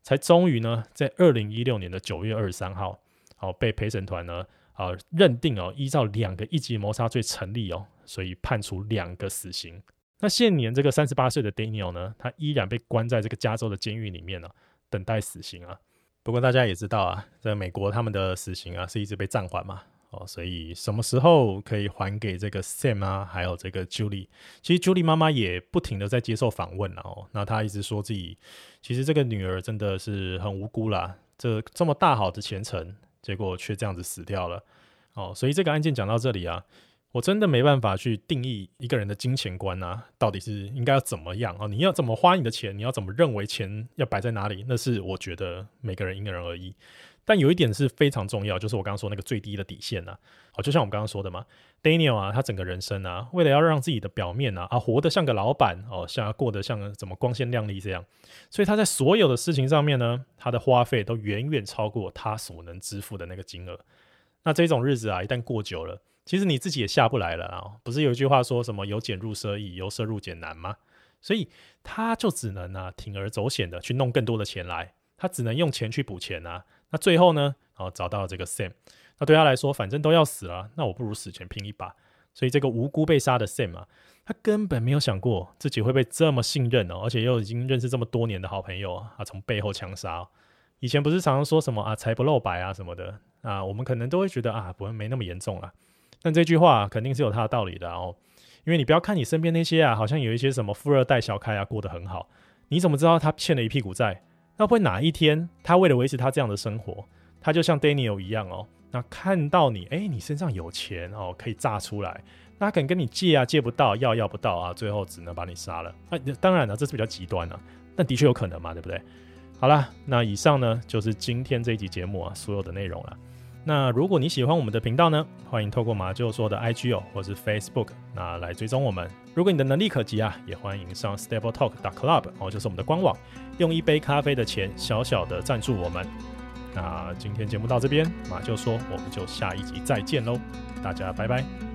才终于呢，在二零一六年的九月二十三号，哦被陪审团呢，啊认定哦，依照两个一级谋杀罪成立哦，所以判处两个死刑。那现年这个三十八岁的 Daniel 呢，他依然被关在这个加州的监狱里面呢、等待死刑啊。不过大家也知道啊，在美国他们的死刑啊是一直被暂缓嘛。哦，所以什么时候可以还给这个 Sam 啊？还有这个 Julie，其实 Julie 妈妈也不停的在接受访问哦。那她一直说自己，其实这个女儿真的是很无辜啦，这这么大好的前程，结果却这样子死掉了。哦，所以这个案件讲到这里啊，我真的没办法去定义一个人的金钱观啊，到底是应该要怎么样哦？你要怎么花你的钱？你要怎么认为钱要摆在哪里？那是我觉得每个人因人而异。但有一点是非常重要，就是我刚刚说那个最低的底线呐。好，就像我们刚刚说的嘛，Daniel 啊，他整个人生啊，为了要让自己的表面啊啊活得像个老板哦，像过得像怎么光鲜亮丽这样，所以他在所有的事情上面呢，他的花费都远远超过他所能支付的那个金额。那这种日子啊，一旦过久了，其实你自己也下不来了啊。不是有一句话说什么“由俭入奢易，由奢入俭难”吗？所以他就只能啊铤而走险的去弄更多的钱来，他只能用钱去补钱啊。那最后呢，哦，找到了这个 Sam，那对他来说，反正都要死了，那我不如死前拼一把。所以这个无辜被杀的 Sam 啊，他根本没有想过自己会被这么信任哦，而且又已经认识这么多年的好朋友啊，从背后枪杀。以前不是常常说什么啊，财不露白啊什么的啊，我们可能都会觉得啊，不会没那么严重啦。但这句话肯定是有它的道理的哦，因为你不要看你身边那些啊，好像有一些什么富二代小开啊，过得很好，你怎么知道他欠了一屁股债？那会哪一天，他为了维持他这样的生活，他就像 Daniel 一样哦，那看到你，哎，你身上有钱哦，可以榨出来，那他肯跟你借啊，借不到，要要不到啊，最后只能把你杀了。那当然了，这是比较极端了，但的确有可能嘛，对不对？好了，那以上呢就是今天这一集节目啊所有的内容了。那如果你喜欢我们的频道呢，欢迎透过马就说的 IG 哦，或是 Facebook 那来追踪我们。如果你的能力可及啊，也欢迎上 StableTalk.Club 哦，就是我们的官网，用一杯咖啡的钱小小的赞助我们。那今天节目到这边，马就说，我们就下一集再见喽，大家拜拜。